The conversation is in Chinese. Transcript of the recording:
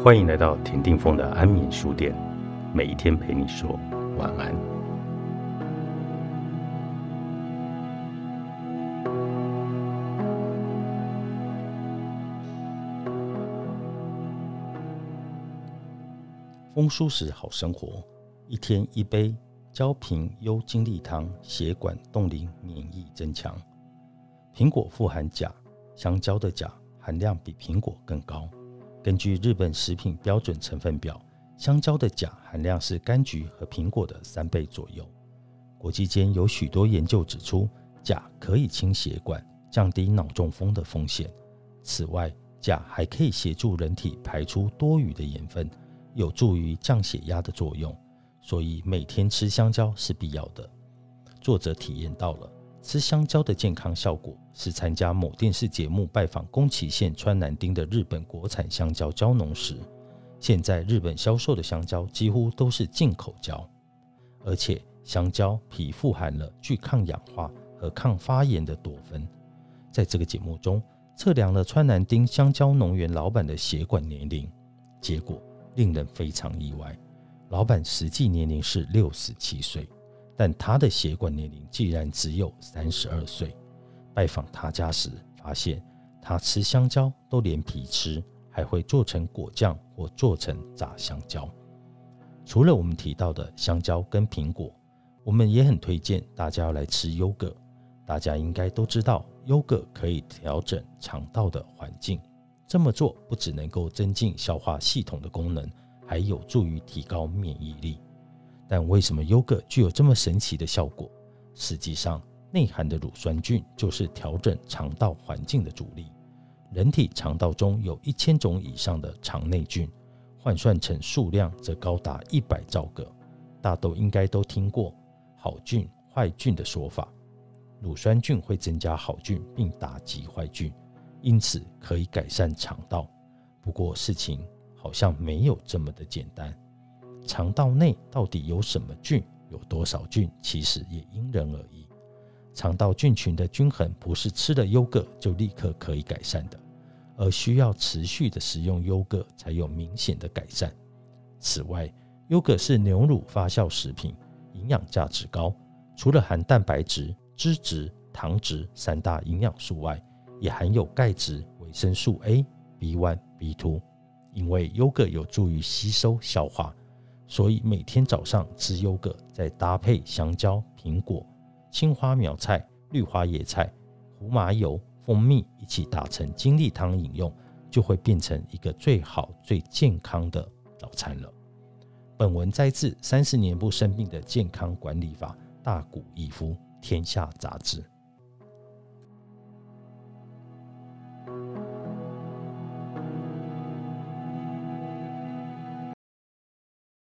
欢迎来到田定峰的安眠书店，每一天陪你说晚安。风舒时好生活，一天一杯焦平优精力汤，血管冻龄，免疫增强。苹果富含钾，香蕉的钾含量比苹果更高。根据日本食品标准成分表，香蕉的钾含量是柑橘和苹果的三倍左右。国际间有许多研究指出，钾可以清血管，降低脑中风的风险。此外，钾还可以协助人体排出多余的盐分，有助于降血压的作用。所以每天吃香蕉是必要的。作者体验到了。吃香蕉的健康效果是参加某电视节目拜访宫崎县川南町的日本国产香蕉蕉农时，现在日本销售的香蕉几乎都是进口蕉，而且香蕉皮富含了具抗氧化和抗发炎的多酚。在这个节目中，测量了川南町香蕉农园老板的血管年龄，结果令人非常意外，老板实际年龄是六十七岁。但他的血管年龄竟然只有三十二岁。拜访他家时，发现他吃香蕉都连皮吃，还会做成果酱或做成炸香蕉。除了我们提到的香蕉跟苹果，我们也很推荐大家来吃优格。大家应该都知道，优格可以调整肠道的环境。这么做不只能够增进消化系统的功能，还有助于提高免疫力。但为什么优格具有这么神奇的效果？实际上，内含的乳酸菌就是调整肠道环境的主力。人体肠道中有一千种以上的肠内菌，换算成数量则高达一百兆个。大都应该都听过“好菌、坏菌”的说法。乳酸菌会增加好菌，并打击坏菌，因此可以改善肠道。不过，事情好像没有这么的简单。肠道内到底有什么菌，有多少菌，其实也因人而异。肠道菌群的均衡不是吃了优格就立刻可以改善的，而需要持续的食用优格才有明显的改善。此外，优格是牛乳发酵食品，营养价值高，除了含蛋白质、脂质、糖质三大营养素外，也含有钙质、维生素 A、B1、B2。因为优格有助于吸收消化。所以每天早上吃优格，再搭配香蕉、苹果、青花苗菜、绿花野菜、胡麻油、蜂蜜一起打成精力汤饮用，就会变成一个最好、最健康的早餐了。本文摘自《三十年不生病的健康管理法》，大谷义夫，天下杂志。